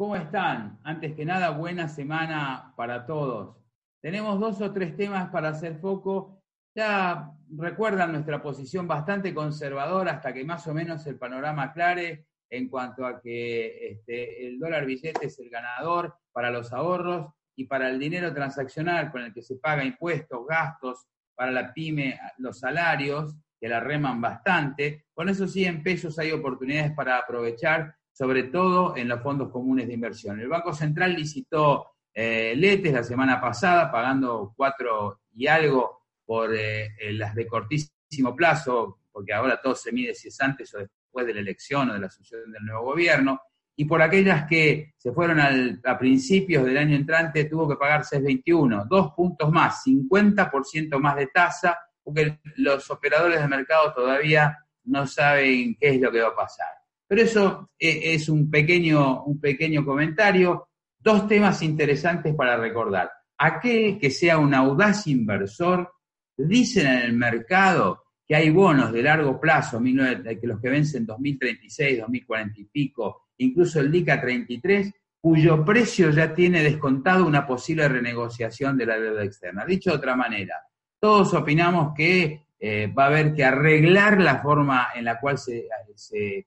¿Cómo están? Antes que nada, buena semana para todos. Tenemos dos o tres temas para hacer foco. Ya recuerdan nuestra posición bastante conservadora hasta que más o menos el panorama aclare en cuanto a que este, el dólar billete es el ganador para los ahorros y para el dinero transaccional con el que se paga impuestos, gastos, para la pyme, los salarios, que la reman bastante. Con eso sí, en pesos hay oportunidades para aprovechar sobre todo en los fondos comunes de inversión. El Banco Central licitó eh, letes la semana pasada, pagando cuatro y algo por eh, eh, las de cortísimo plazo, porque ahora todo se mide si es antes o después de la elección o de la asunción del nuevo gobierno, y por aquellas que se fueron a principios del año entrante tuvo que pagar 6,21, dos puntos más, 50% más de tasa, porque los operadores de mercado todavía no saben qué es lo que va a pasar. Pero eso eh, es un pequeño, un pequeño comentario. Dos temas interesantes para recordar. Aquel que sea un audaz inversor, dicen en el mercado que hay bonos de largo plazo, que los que vencen 2036, 2040 y pico, incluso el DICA 33, cuyo precio ya tiene descontado una posible renegociación de la deuda externa. Dicho de otra manera, todos opinamos que eh, va a haber que arreglar la forma en la cual se,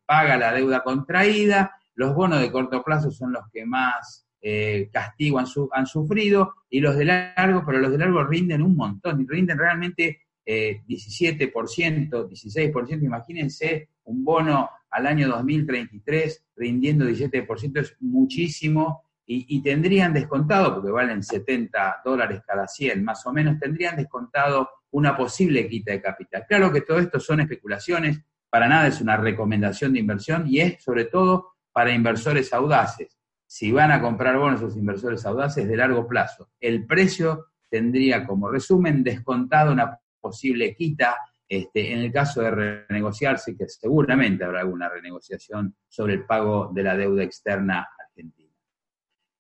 paga la deuda contraída. Los bonos de corto plazo son los que más eh, castigo han, sufrido y los de largo, pero los de largo rinden un montón, y rinden realmente 17%, 16%. Imagínense un bono al año 2033 rindiendo 17%, es muchísimo. Y, tendrían descontado, porque valen 70 dólares cada 100 más o menos, tendrían descontado una posible quita de capital. Claro que todo esto son especulaciones, para nada es una recomendación de inversión y es sobre todo para inversores audaces. Si van a comprar bonos esos inversores audaces de largo plazo, el precio tendría como resumen descontado una posible quita. Este, en el caso de renegociarse, que seguramente habrá alguna renegociación sobre el pago de la deuda externa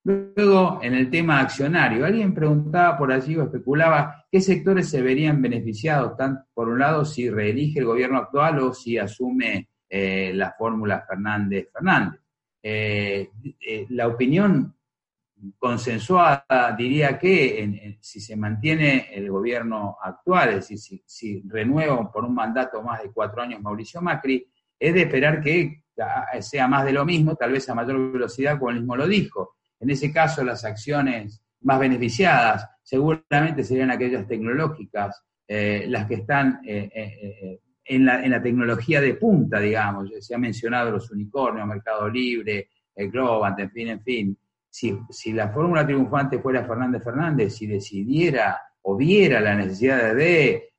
Luego, en el tema accionario, alguien preguntaba por allí o especulaba qué sectores se verían beneficiados, tanto por un lado si reelige el gobierno actual o si asume eh, la fórmula Fernández-Fernández. Eh, eh, la opinión consensuada diría que si se mantiene el gobierno actual, es decir, si, si renueva por un mandato más de cuatro años Mauricio Macri, es de esperar que sea más de lo mismo, tal vez a mayor velocidad, como él mismo lo dijo en ese caso, las acciones más beneficiadas seguramente serían aquellas tecnológicas, eh, las que están eh, eh, en, la, tecnología de punta, digamos. Se ha mencionado los unicornios, Mercado Libre, el Globant, en fin, en fin. Si, si la fórmula triunfante fuera Fernández Fernández, si decidiera o viera la necesidad de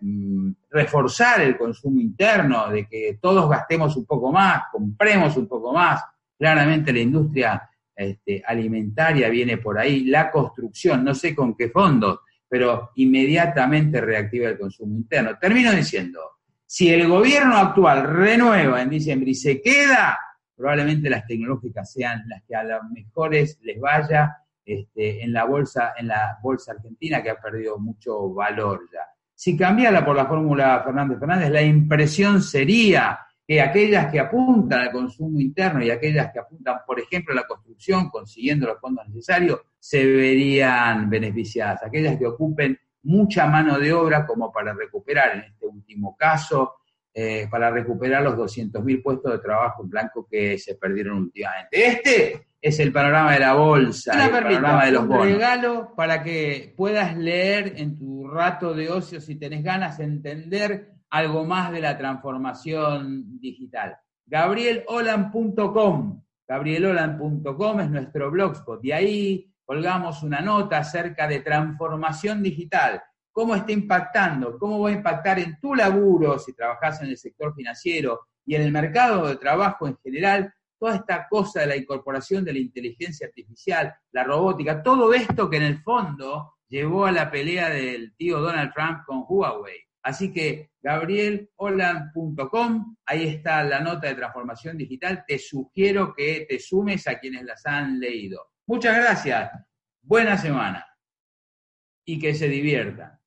mm, reforzar el consumo interno, de que todos gastemos un poco más, compremos un poco más, claramente la industria este, alimentaria viene por ahí, la construcción, no sé con qué fondos, pero inmediatamente reactiva el consumo interno. Termino diciendo, si el gobierno actual renueva en diciembre y se queda, probablemente las tecnológicas sean las que a los mejores les vaya este, en la bolsa, en la bolsa argentina que ha perdido mucho valor ya. Si cambiara por la fórmula Fernández Fernández, la impresión sería que aquellas que apuntan al consumo interno y aquellas que apuntan, por ejemplo, a la construcción, consiguiendo los fondos necesarios, se verían beneficiadas. Aquellas que ocupen mucha mano de obra como para recuperar, en este último caso, eh, para recuperar los 200.000 puestos de trabajo en blanco que se perdieron últimamente. Este es el panorama de la bolsa, el panorama de los bonos. Un regalo para que puedas leer en tu rato de ocio, si tenés ganas, de entender algo más de la transformación digital. GabrielOlan.com. GabrielOlan.com es nuestro blogspot. Y ahí colgamos una nota acerca de transformación digital. ¿Cómo está impactando? ¿Cómo va a impactar en tu laburo si trabajas en el sector financiero, y en el mercado de trabajo en general, toda esta cosa de la incorporación de la inteligencia artificial, la robótica, todo esto que en el fondo llevó a la pelea del tío Donald Trump con Huawei. Así que gabrielholand.com, ahí está la nota de transformación digital. Te sugiero que te sumes a quienes las han leído. Muchas gracias. Buena semana y que se diviertan.